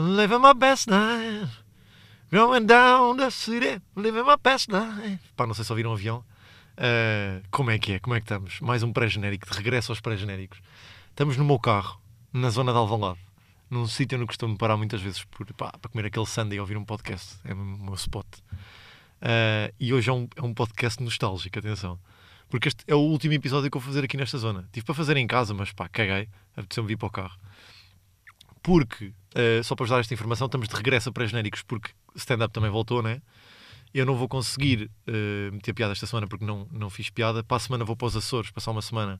Living my best life. Going down the city. Living my best life. Pá, não sei se ouviram um avião. Uh, como é que é? Como é que estamos? Mais um pré-genérico, de regresso aos pré-genéricos. Estamos no meu carro, na zona de Alvalade, num sítio onde costumo parar muitas vezes por, pá, para comer aquele sundae e ouvir um podcast. É o meu spot. Uh, e hoje é um, é um podcast nostálgico, atenção. Porque este é o último episódio que eu vou fazer aqui nesta zona. Tive para fazer em casa, mas pá, caguei. Apeteceu-me vir para o carro. Porque, uh, só para vos dar esta informação, estamos de regresso a pré-genéricos, porque stand-up também voltou, né? Eu não vou conseguir uh, meter piada esta semana porque não, não fiz piada. Para a semana vou para os Açores, passar uma semana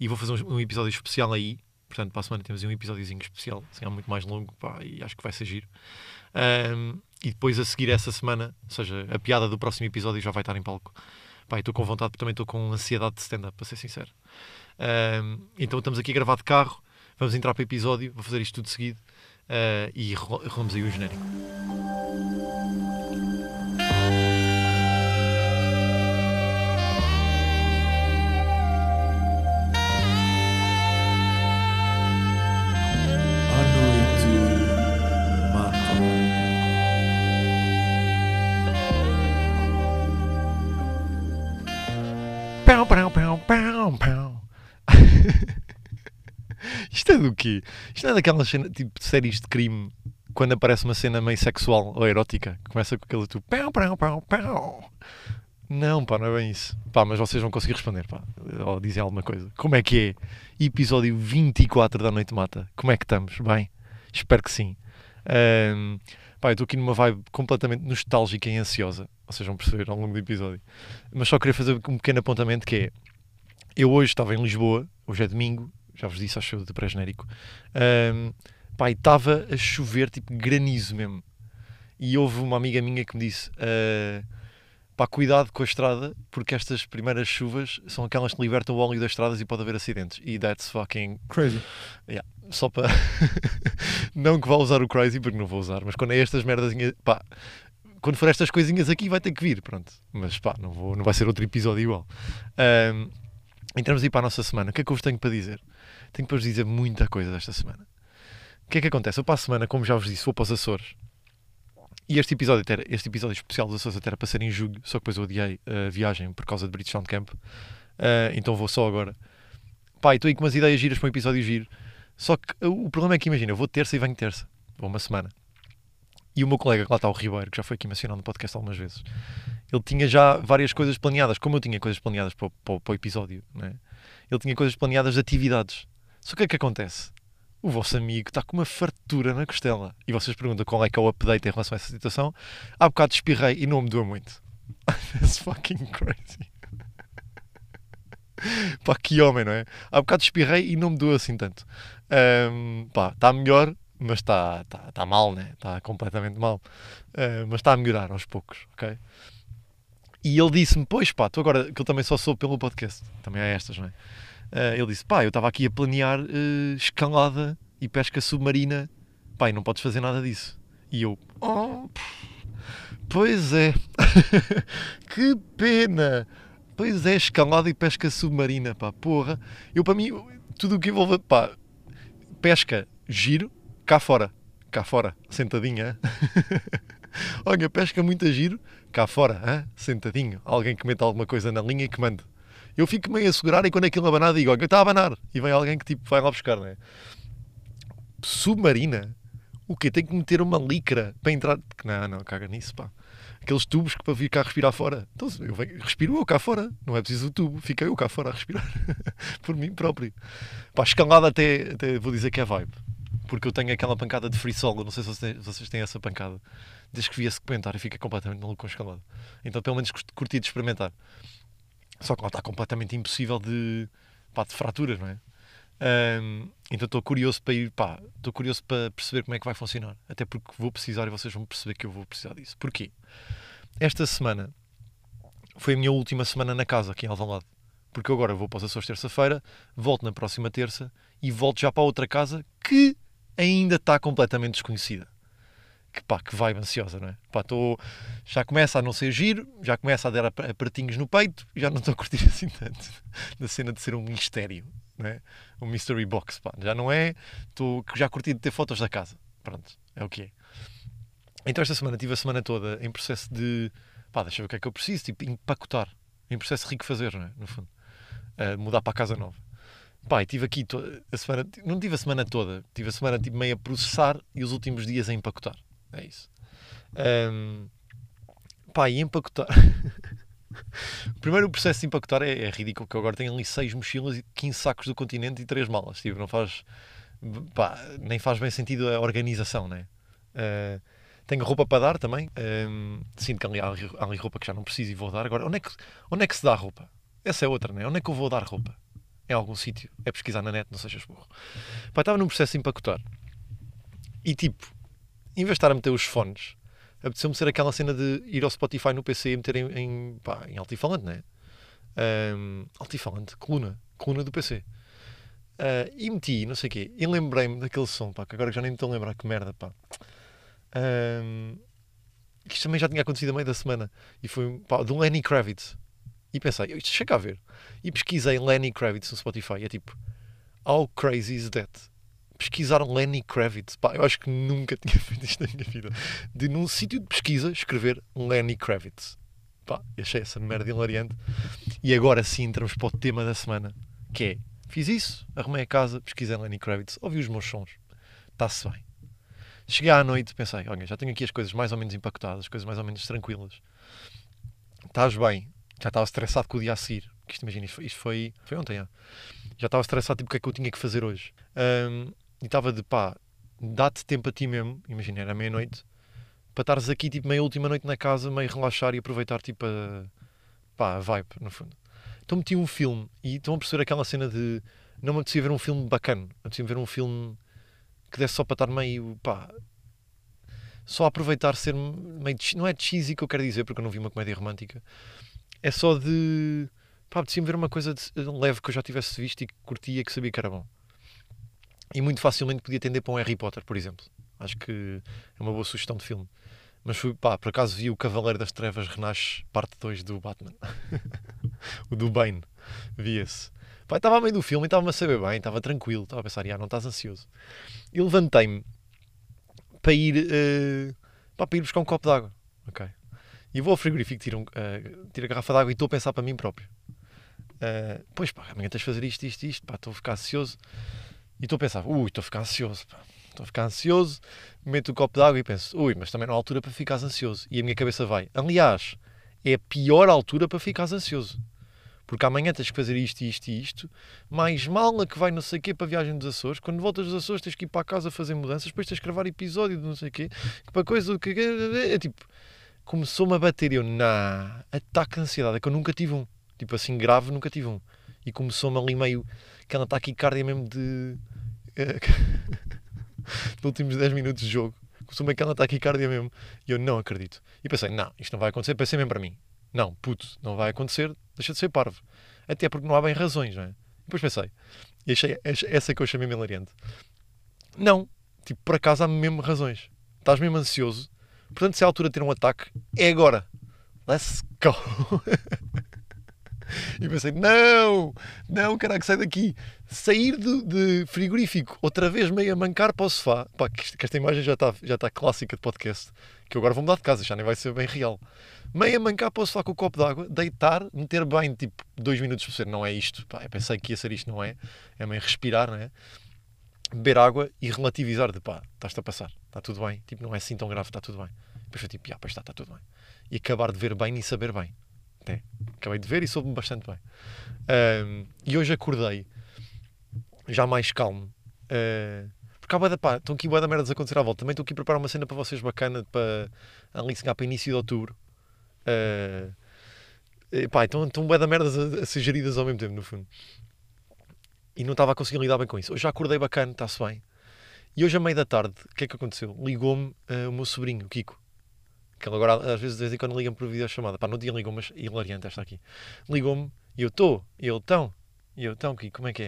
e vou fazer um, um episódio especial aí. Portanto, para a semana temos um episódiozinho especial, assim, é muito mais longo pá, e acho que vai ser giro. Um, e depois a seguir essa semana, ou seja, a piada do próximo episódio já vai estar em palco. Estou com vontade, porque também estou com ansiedade de stand-up, para ser sincero. Um, então estamos aqui a gravar de carro, vamos entrar para o episódio, vou fazer isto tudo seguido uh, e rolamos aí o genérico. Do quê? Isto não é daquelas cena, tipo séries de crime quando aparece uma cena meio sexual ou erótica. Começa com aquele tu pau, pau, pau, pau. Não, pá, não é bem isso. Pá, mas vocês vão conseguir responder, pá. Ou dizer alguma coisa. Como é que é? Episódio 24 da Noite Mata. Como é que estamos? Bem? Espero que sim. Um, pá, eu estou aqui numa vibe completamente nostálgica e ansiosa vocês vão perceber ao longo do episódio. Mas só queria fazer um pequeno apontamento que é, eu hoje estava em Lisboa, hoje é domingo, já vos disse, acho do pré-genérico, um, pá, estava a chover, tipo granizo mesmo. E houve uma amiga minha que me disse, uh, pá, cuidado com a estrada, porque estas primeiras chuvas são aquelas que libertam o óleo das estradas e pode haver acidentes. E that's fucking... Crazy. Yeah. Só para... não que vá usar o crazy, porque não vou usar, mas quando é estas merdas, pá, quando for estas coisinhas aqui vai ter que vir, pronto. Mas pá, não, vou, não vai ser outro episódio igual. Um, entramos aí para a nossa semana. O que é que eu vos tenho para dizer? Tenho para vos dizer muita coisa desta semana. O que é que acontece? Eu para a semana, como já vos disse, vou para os Açores. E este episódio, era, este episódio especial dos Açores até era para ser em julho, só que depois eu odiei a viagem por causa de British Sound Camp. Uh, então vou só agora. Pá, estou aí com umas ideias giras para um episódio giro. Só que o problema é que imagina, eu vou terça e venho terça. Vou uma semana. E o meu colega, que lá está o Ribeiro, que já foi aqui mencionado no podcast algumas vezes, ele tinha já várias coisas planeadas, como eu tinha coisas planeadas para, para, para o episódio, né? ele tinha coisas planeadas de atividades. Só que o é que acontece? O vosso amigo está com uma fartura na costela. E vocês perguntam qual é que é o update em relação a essa situação. Há bocado espirrei e não me doa muito. That's fucking crazy. pá, que homem, não é? Há bocado espirrei e não me doa assim tanto. Um, pá, está melhor, mas está tá, tá mal, né? Está completamente mal. Uh, mas está a melhorar aos poucos, ok? E ele disse-me, pois pá, tu agora, que ele também só soube pelo podcast, também há estas, não é? Uh, ele disse, pá, eu estava aqui a planear uh, escalada e pesca submarina, pá, e não podes fazer nada disso. E eu, oh, pois é, que pena, pois é, escalada e pesca submarina, pá, porra. Eu, para mim, tudo o que envolve, pá, pesca, giro, cá fora, cá fora, sentadinha. Olha, pesca muito giro, cá fora, hein? sentadinho. Alguém que meta alguma coisa na linha e que mande. Eu fico meio a segurar e quando aquilo abanar digo, olha, está a abanar. E vem alguém que tipo vai lá buscar, não é? Submarina? O quê? Tem que meter uma licra para entrar? Não, não, caga nisso, pá. Aqueles tubos que para vir cá respirar fora. Então, eu venho, respiro eu cá fora. Não é preciso o tubo. Fica eu cá fora a respirar. Por mim próprio. Pá, escalada até, até vou dizer que é vibe porque eu tenho aquela pancada de free solo, não sei se vocês têm essa pancada. Desde que vi esse comentário fica completamente maluco com escalada. Então pelo menos curti de experimentar. Só que lá está completamente impossível de, pá, de fraturas, não é? Um, então estou curioso para ir, pá, estou curioso para perceber como é que vai funcionar. Até porque vou precisar e vocês vão perceber que eu vou precisar disso. Porquê? Esta semana foi a minha última semana na casa aqui em Alvalade. Porque agora vou para os Açores terça-feira, volto na próxima terça e volto já para outra casa que ainda está completamente desconhecida. Que pá, que vibe ansiosa, não é? Pá, tô, já começa a não ser giro, já começa a dar apertinhos no peito, já não estou a curtir assim tanto da cena de ser um mistério, não é? Um mystery box, pá, já não é, estou já curti de ter fotos da casa. pronto, é o que é. Então esta semana tive a semana toda em processo de pá, deixa eu ver o que é que eu preciso, tipo, empacotar. Em processo rico fazer, não é? No fundo. Uh, mudar para a casa nova. Pá, tive aqui a semana, não tive a semana toda, tive a semana tipo, meio a processar e os últimos dias a empacotar. É isso. Um, pá, e empacotar. Primeiro o processo de empacotar é, é, ridículo, que eu agora tenho ali 6 mochilas e 15 sacos do continente e 3 malas. Tipo, não faz. Pá, nem faz bem sentido a organização, né? Uh, tenho roupa para dar também. Um, sinto que ali há, ali roupa que já não preciso e vou dar. Agora, onde é, que, onde é que se dá roupa? Essa é outra, né? Onde é que eu vou dar roupa? Em algum sítio. É pesquisar na net, não sejas burro. Pá, estava num processo de empacotar. E tipo, em vez de estar a meter os fones, apeteceu-me ser aquela cena de ir ao Spotify no PC e meter em, em, pá, em altifalante, né? Um, altifalante, coluna, coluna do PC. Uh, ah, e meti, não sei o quê, e lembrei-me daquele som, pá, que agora já nem me estou a lembrar, que merda, pá. Um, isto também já tinha acontecido a meio da semana. E foi pá, do Lenny Kravitz. E pensei, isto chega a ver. E pesquisei Lenny Kravitz no Spotify. É tipo, How crazy is that? Pesquisar Lenny Kravitz. Pá, eu acho que nunca tinha feito isto na minha vida. De num sítio de pesquisa escrever Lenny Kravitz. Pá, achei essa merda hilariante. E agora sim entramos para o tema da semana. Que é, fiz isso, arrumei a casa, pesquisei Lenny Kravitz, ouvi os meus sons. Está-se bem. Cheguei à noite pensei, olha, já tenho aqui as coisas mais ou menos impactadas, as coisas mais ou menos tranquilas. Estás bem? Já estava estressado com o dia a seguir. Que isto, imagina, isto foi, isto foi, ontem, já. já estava estressado tipo o que é que eu tinha que fazer hoje. Um, e estava de pá, dá-te tempo a ti mesmo, imagina, era meia-noite, para estares aqui tipo meia última noite na casa, meio relaxar e aproveitar tipo a, pá, a vibe, no fundo. Então meti um filme e estão a perceber aquela cena de não me apetecia ver um filme bacana, apetecia ver um filme que desse só para estar meio, pá, só aproveitar ser meio, não é cheesy que eu quero dizer, porque eu não vi uma comédia romântica, é só de, pá, de ver uma coisa de, leve que eu já tivesse visto e que curtia, que sabia que era bom. E muito facilmente podia tender para um Harry Potter, por exemplo. Acho que é uma boa sugestão de filme. Mas fui, pá, por acaso vi o Cavaleiro das Trevas Renasce, parte 2 do Batman. o do Bane. Vi esse. Pá, estava a meio do filme e estava-me a saber bem, estava tranquilo, estava a pensar, ah, não estás ansioso. E levantei-me para ir, uh, pá, para ir buscar um copo de água. Ok. E vou ao frigorífico, tiro, um, uh, tiro a garrafa de água e estou a pensar para mim próprio. Uh, pois pá, amanhã tens de fazer isto, isto, isto, pá, estou a ficar ansioso. E estou a pensar, ui, estou a ficar ansioso, pá. Estou a ficar ansioso, meto o copo de água e penso, ui, mas também não há altura para ficar ansioso. E a minha cabeça vai, aliás, é a pior altura para ficar ansioso. Porque amanhã tens que fazer isto, isto e isto, mais mala que vai não sei o quê para a viagem dos Açores, quando voltas dos Açores tens que ir para casa fazer mudanças, depois tens que gravar episódio de não sei o quê, para coisa que é tipo, começou-me a bater eu, na ataque de ansiedade, é que eu nunca tive um, tipo assim grave, nunca tive um, e começou-me ali meio aquela taquicardia mesmo de nos últimos 10 minutos de jogo, começou-me aquela taquicardia mesmo, e eu não acredito, e pensei, não, isto não vai acontecer, pensei mesmo para mim, não, puto, não vai acontecer, deixa de ser parvo. Até porque não há bem razões, não é? Depois pensei, e achei essa que eu chamei hilariante. Não, tipo, por acaso há mesmo razões. Estás mesmo ansioso. Portanto, se é a altura de ter um ataque, é agora. Let's go! E pensei, não, não, caraca, sai daqui. Sair de, de, frigorífico, outra vez meio a mancar para o sofá. Pá, que, que esta imagem já está já tá clássica de podcast. Que eu agora vou mudar de casa, já nem vai ser bem real. Meio a mancar para o sofá com o copo d'água, deitar, meter bem, tipo, dois minutos por ser. Não é isto. Pá, eu pensei que ia ser isto, não é? É meio respirar, não é? Beber água e relativizar de pá, estás-te a passar, está tudo bem. Tipo, não é assim tão grave, está tudo bem. Depois foi tipo, ah, pois está, está tudo bem. E acabar de ver bem e saber bem. Até. Acabei de ver e soube-me bastante bem. Um, e hoje acordei já mais calmo. Uh, porque há boa pá, estão aqui boa da merda a acontecer à volta. Também estou aqui a preparar uma cena para vocês bacana para ali se para início de outubro. Uh, e, pá, estão, estão boa da merda a, a ser geridas ao mesmo tempo, no fundo. E não estava a conseguir lidar bem com isso. Hoje já acordei bacana, está-se bem. E hoje, à meia da tarde, o que é que aconteceu? Ligou-me uh, o meu sobrinho, o Kiko. Que ele agora, às vezes, de vez em quando liga-me por videochamada. Pá, no dia ligou, mas hilariante esta aqui. Ligou-me e eu estou. E ele, tão. E eu, tão, como é que é?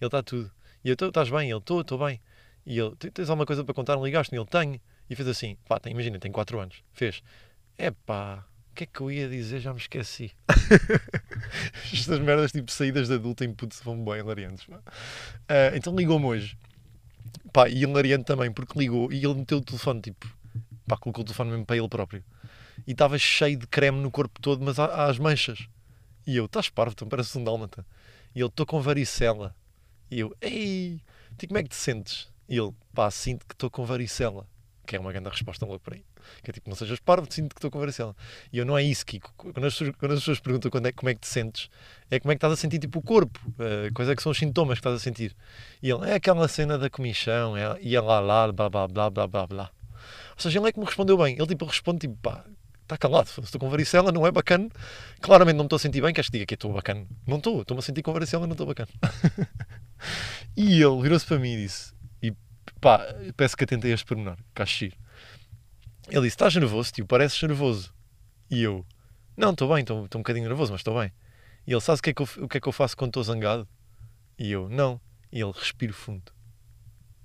Ele está tudo. E eu, estás bem? Ele, estou, estou bem. E ele, tens alguma coisa para contar? Não ligaste? E ele, tenho. E fez assim, pá, tem, imagina, tem 4 anos. Fez, é pá, o que é que eu ia dizer? Já me esqueci. Estas merdas, tipo, saídas de adulto em puto, vão bem hilariantes. Uh, então ligou-me hoje pá, e hilariante também, porque ligou e ele meteu o telefone, tipo, pá, colocou o telefone mesmo para ele próprio. E estava cheio de creme no corpo todo, mas há, as manchas. E eu, estás parvo, então parece um dálmata. E ele, estou com varicela. E eu, ei, tu como é que te sentes? E ele, pá, sinto que estou com varicela. Que é uma grande resposta logo para aí. Que é tipo, não sejas parvo, sinto que estou com varicela. E eu, não é isso, Kiko. Quando as, pessoas, quando as pessoas perguntam quando é, como é que te sentes, é como é que estás a sentir tipo o corpo. Uh, quais é que são os sintomas que estás a sentir. E ele, é aquela cena da comichão, é, e lá lá, blá blá blá blá blá blá. Ou seja, ele é que me respondeu bem. Ele tipo responde tipo, pá, está calado, estou com varicela, não é bacana. Claramente não me estou a sentir bem, queres que diga que estou bacana? Não estou, estou-me a sentir com varicela, não estou bacana. e ele virou-se para mim e disse, e pá, peço que atentei a este pormenor, Cachir. Ele disse: Estás nervoso, tio? Pareces nervoso. E eu: Não, estou bem, estou um bocadinho nervoso, mas estou bem. E ele: Sabes o que, é que eu, o que é que eu faço quando estou zangado? E eu: Não. E ele: Respiro fundo.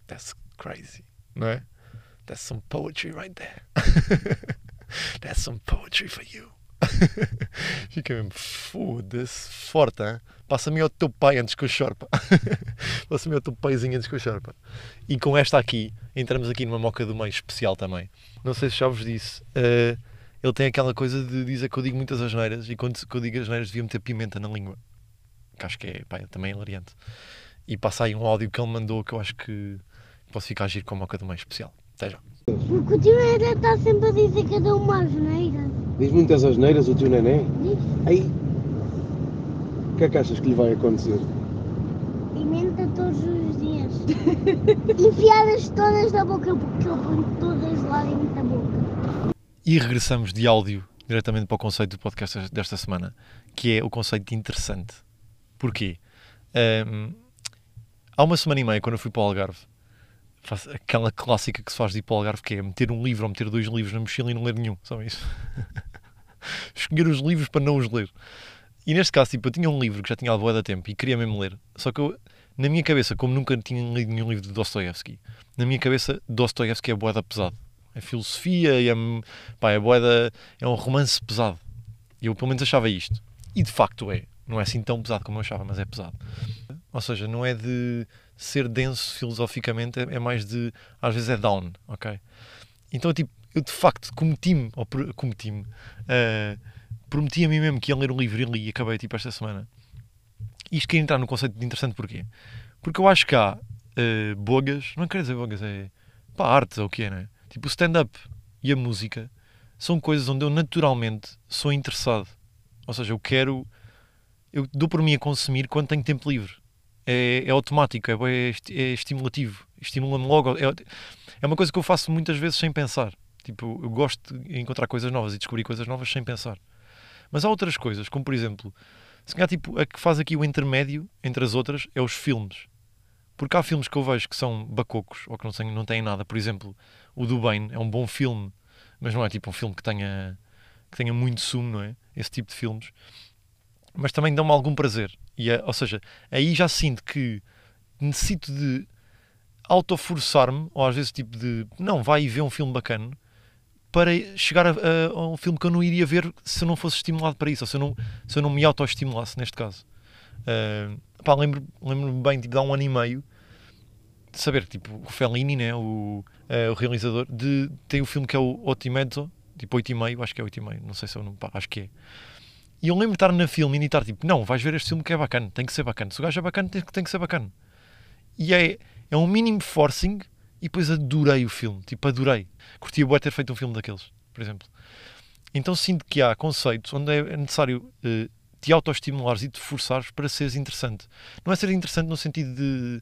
That's crazy, não é? That's some poetry right there. That's some poetry for you. Fica mesmo, foda-se, forte, hein? Passa-me ao teu pai antes que eu chore, Passa-me ao teu paizinho antes que eu chore, E com esta aqui, entramos aqui numa moca do meio especial também. Não sei se já vos disse, uh, ele tem aquela coisa de dizer que eu digo muitas asneiras e quando eu digo asneiras devia meter pimenta na língua. Que acho que é, pá, é também hilariante. E passa aí um áudio que ele mandou que eu acho que posso ficar a agir com a moca do meio especial. Até já. Porque o tio Nenê está sempre a dizer que eu dou uma asneira. Diz muitas asneiras o tio Nenê? Diz. Aí. O que é que achas que lhe vai acontecer? Pimenta todos os dias. Enfiadas todas na boca, porque ele põe todas lá dentro da boca. E regressamos de áudio diretamente para o conceito do podcast desta semana, que é o conceito de interessante. Porquê? Um, há uma semana e meia, quando eu fui para o Algarve, aquela clássica que se faz de ir para o Algarve, que é meter um livro ou meter dois livros na mochila e não ler nenhum. Só isso. Escolher os livros para não os ler. E neste caso, tipo, eu tinha um livro que já tinha há boa tempo e queria mesmo ler. Só que eu, na minha cabeça, como nunca tinha lido nenhum livro de Dostoevsky, na minha cabeça, Dostoevsky é boeda pesado. É filosofia é, pá, é boeda, é um romance pesado. Eu pelo menos achava isto. E de facto é. Não é assim tão pesado como eu achava, mas é pesado. Ou seja, não é de ser denso filosoficamente, é, é mais de. às vezes é down, ok? Então, tipo, eu de facto cometi-me, ou cometi-me, uh, prometi a mim mesmo que ia ler um livro e li e acabei tipo esta semana. Isto quer entrar no conceito de interessante porquê? Porque eu acho que há uh, bogas, não quero dizer bogas, é pá, artes ou o que é, né? Tipo, o stand-up e a música são coisas onde eu naturalmente sou interessado. Ou seja, eu quero, eu dou por mim a consumir quando tenho tempo livre é, é automático, é, é, estimulativo, estimula-me logo. É, é uma coisa que eu faço muitas vezes sem pensar. Tipo, eu gosto de encontrar coisas novas e descobrir coisas novas sem pensar. Mas há outras coisas, como por exemplo, se calhar tipo, a que faz aqui o intermédio entre as outras é os filmes. Porque há filmes que eu vejo que são bacocos ou que não têm, não têm nada. Por exemplo, o do Bane é um bom filme, mas não é tipo um filme que tenha, que tenha muito sumo, não é? Esse tipo de filmes. Mas também dão-me algum prazer. E é, ou seja, aí já sinto que necessito de autoforçar-me, ou às vezes tipo de não, vai e vê um filme bacana para chegar a, a, um filme que eu não iria ver se eu não fosse estimulado para isso, ou se eu não, se eu não me autoestimulasse neste caso. Uh, pá, lembro, lembro-me bem tipo, de há um ano e meio de saber tipo, o Fellini, né, o, uh, o realizador, de, tem o filme que é o Otimezzo, tipo 8 e meio, acho que é 8 e meio, não sei se é o nome, pá, acho que é e eu lembro de estar na filme e estar tipo, não, vais ver este filme que é bacana, tem que ser bacana. Se o gajo é bacana, tem, tem que ser bacana. E é, é um mínimo forcing e depois adorei o filme. Tipo, adorei. Curtia boa ter feito um filme daqueles, por exemplo. Então sinto que há conceitos onde é necessário uh, te autoestimulares e te forçares para seres interessante. Não é ser interessante no sentido de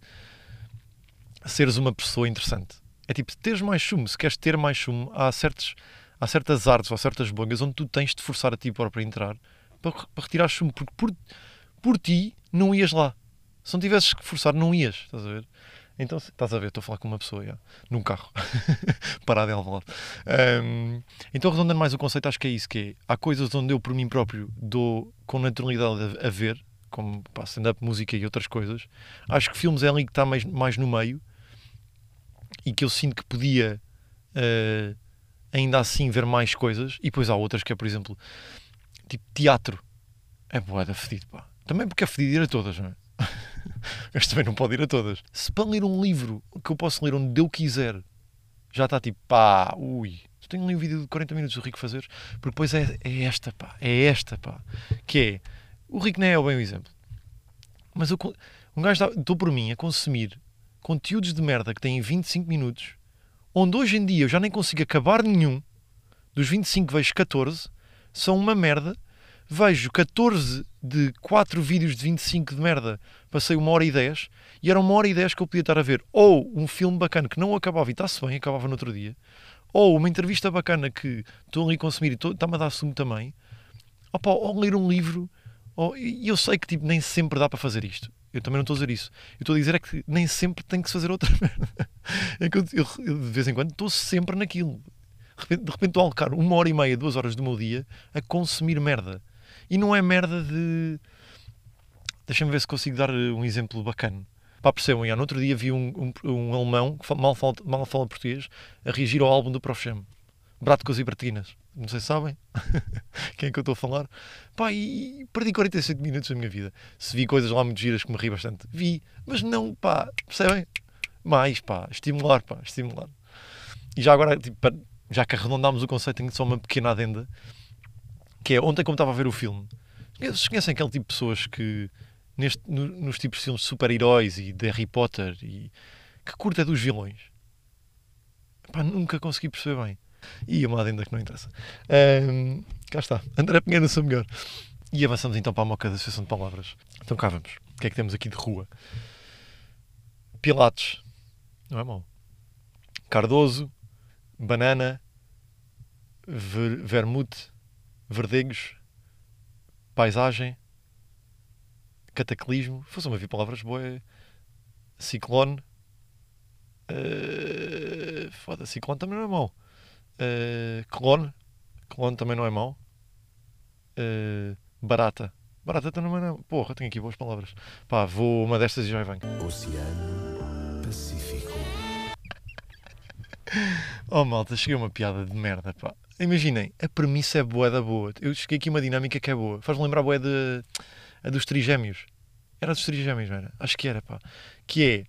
seres uma pessoa interessante. É tipo, teres mais chumbo. Se queres ter mais chumbo, há, certos, há certas artes ou certas bogas onde tu tens de forçar a ti próprio a entrar para, para retirar chumbo, porque por, por ti não ias lá. Se não tivesses que forçar, não ias, estás a ver? Então, estás a ver, estou a falar com uma pessoa, já, num carro, parado em Alvalade. Um, então, arredondando mais o conceito, acho que é isso, que é, há coisas onde eu, por mim próprio, dou com naturalidade a, a ver, como stand-up, música e outras coisas. Acho que filmes é ali que está mais, mais no meio e que eu sinto que podia uh, ainda assim ver mais coisas. E depois há outras que é, por exemplo, tipo teatro. É boeda fedido, pá. Também porque é fedido ir a todas, não é? Mas também não pode ir a todas. Se para ler um livro que eu posso ler onde eu quiser, já está tipo, pá, ui. Eu tenho ali um vídeo de 40 minutos do Rico fazer, porque depois é, é esta, pá, é esta, pá. Que é, o Rico não é bem o exemplo. Mas eu, um gajo estou por mim a consumir conteúdos de merda que têm 25 minutos, onde hoje em dia eu já nem consigo acabar nenhum, dos 25 vejo 14, são uma merda. Vejo 14 de 4 vídeos de 25 de merda, passei uma hora e 10, e era uma hora e 10 que eu podia estar a ver ou um filme bacana que não acabava e está-se bem, acabava no outro dia, ou uma entrevista bacana que estou ali a consumir e está-me a dar sumo também, Opa, ou ler um livro, ou, e eu sei que tipo, nem sempre dá para fazer isto. Eu também não estou a dizer isso. Eu estou a dizer é que nem sempre tem que se fazer outra merda. É que eu, eu, de vez em quando estou sempre naquilo. De repente, estou a alocar uma hora e meia, duas horas do meu dia a consumir merda. E não é merda de. Deixa-me ver se consigo dar um exemplo bacana. Pá, percebam, já, no outro dia vi um, um, um alemão que mal fala, mal fala português a reagir ao álbum do Prof. Jam. Bráticos e Bratinas. Não sei se sabem quem é que eu estou a falar. Pá, e perdi 47 minutos da minha vida. Se vi coisas lá muito giras que me ri bastante, vi. Mas não, pá, percebem? Mais, pá, estimular, pá, estimular. E já agora, tipo, já que arredondámos o conceito, tenho só uma pequena adenda. Que é, ontem como estava a ver o filme, vocês conhecem aquele tipo de pessoas que, neste, no, nos tipos de filmes de super-heróis e de Harry Potter, e que curta dos vilões? Pá, nunca consegui perceber bem. E uma adenda que não interessa. Um, cá está. André Pinheiro, sou melhor. E avançamos então para a moca da Associação de Palavras. Então cá vamos. O que é que temos aqui de rua? Pilates. Não é mau. Cardoso. Banana. Ver, vermute. Verdegos. Paisagem. Cataclismo. Fosse uma vir palavras boas. Ciclone. Uh, foda, ciclone também não é mau. Uh, clone. Clone também não é mau. Uh, barata. Barata também não é. Porra, tenho aqui boas palavras. Pá, vou uma destas e já venho. Oceano Oh malta, cheguei a uma piada de merda, pá. Imaginem, a premissa é boa da boa. Eu cheguei aqui uma dinâmica que é boa. Faz-me lembrar boa de, a dos trigêmeos. Era dos trigêmeos, não era? Acho que era, pá. Que é,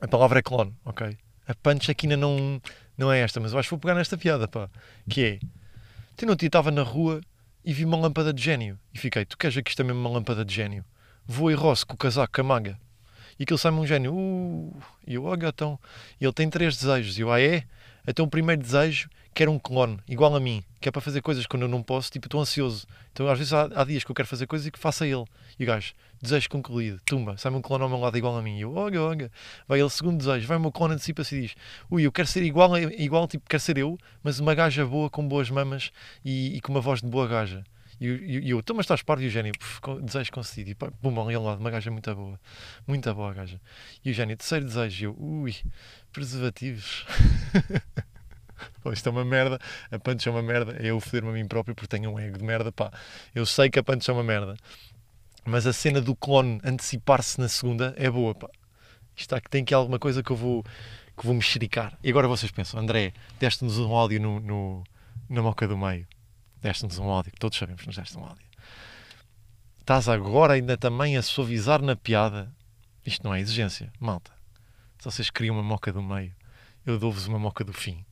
a palavra é clone, ok? A punch aqui ainda não, não é esta, mas eu acho que vou pegar nesta piada, pá. Que é, tu não estava na rua e vi uma lâmpada de gênio. E fiquei, tu queres ver que isto é mesmo uma lâmpada de gênio? Vou e roço com o casaco, com a manga. E aquilo sai-me um gênio. Uh, e eu, oh. E ele tem três desejos. E eu, ah é? Então o primeiro desejo quero um clone, igual a mim, que é para fazer coisas quando eu não posso, tipo, estou ansioso. Então às vezes há, há, dias que eu quero fazer coisas e que faça ele. E o gajo, desejo concluído, tumba, sai-me um clone ao meu lado igual a mim. E eu, olha, olha. Vai ele, segundo desejo, vai o meu clone antecipa-se e diz, ui, eu quero ser igual, igual, tipo, quero ser eu, mas uma gaja boa, com boas mamas e, e com uma voz de boa gaja. E eu, e eu, então, mas estás pardo? E o Gênio, desejo concedido. E ali ao lado, uma gaja muito boa. Muito boa a gaja. E o Gênio, terceiro desejo. E eu, ui, preservativos. Pô, isto é uma merda, a punch é uma merda, é eu foder-me a mim próprio porque tenho um ego de merda, pá. Eu sei que a punch é uma merda, mas a cena do clone antecipar-se na segunda é boa, pá. Isto aqui tem aqui alguma coisa que eu vou, que vou mexericar. E agora vocês pensam, André, deste-nos um áudio no, no, na moca do meio. Deste-nos um áudio, todos sabemos que nos deste um áudio. Estás agora ainda também a suavizar na piada. Isto não é exigência, malta. Se vocês queriam uma moca do meio, eu dou-vos uma moca do fim.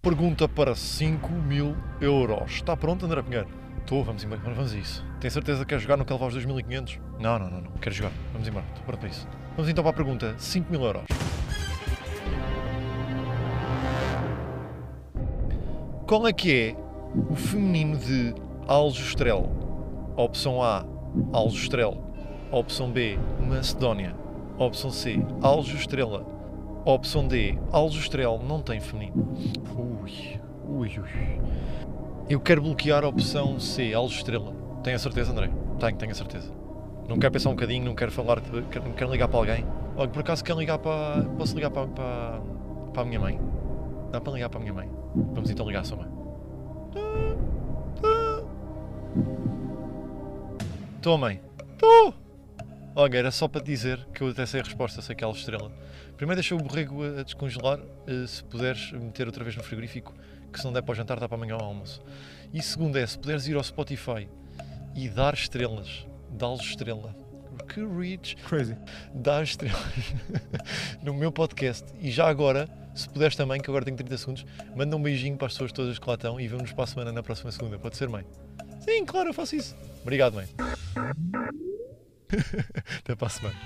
Pergunta para 5 mil euros. Está pronto, André Pinheiro? Estou, vamos embora, vamos a isso. Tem certeza que quer jogar no Calvados 2500? Não, não, não, não. Quero jogar. Vamos embora, estou pronto para isso. Vamos então para a pergunta: 5 mil euros. Qual é que é o feminino de aljustrel? Opção A, aljustrel. Opção B, macedónia. Opção C, aljustrela. Opção D, aljustrel não tem feminino. Ui, ui, ui. Eu quero bloquear a opção C, aljustrela. Tenho a certeza, André? Tenho, tenho a certeza. Não quero pensar um bocadinho, não quero falar, não quero ligar para alguém. Olha, por acaso quero ligar para. Posso ligar para, para, para a minha mãe? Dá para ligar para a minha mãe. Vamos então ligar à sua mãe. Estou, mãe. Estou! Olha, era só para dizer que eu até sei a resposta, sei aquela estrela. Primeiro deixa o borrego a a descongelar, eh, se puderes meter outra vez no frigorífico, que se não der para o jantar, dá para amanhã ao almoço. E segundo é, se puderes ir ao Spotify e dar estrelas, dá-lhes estrela. Que rich! Crazy. Dá estrelas no meu podcast. E já agora, se puderes também, que agora tenho 30 segundos, manda um beijinho para as pessoas todas que lá estão e vemos para a semana na próxima segunda. Pode ser, mãe? Sim, claro, eu faço isso. Obrigado, mãe. Até para a semana.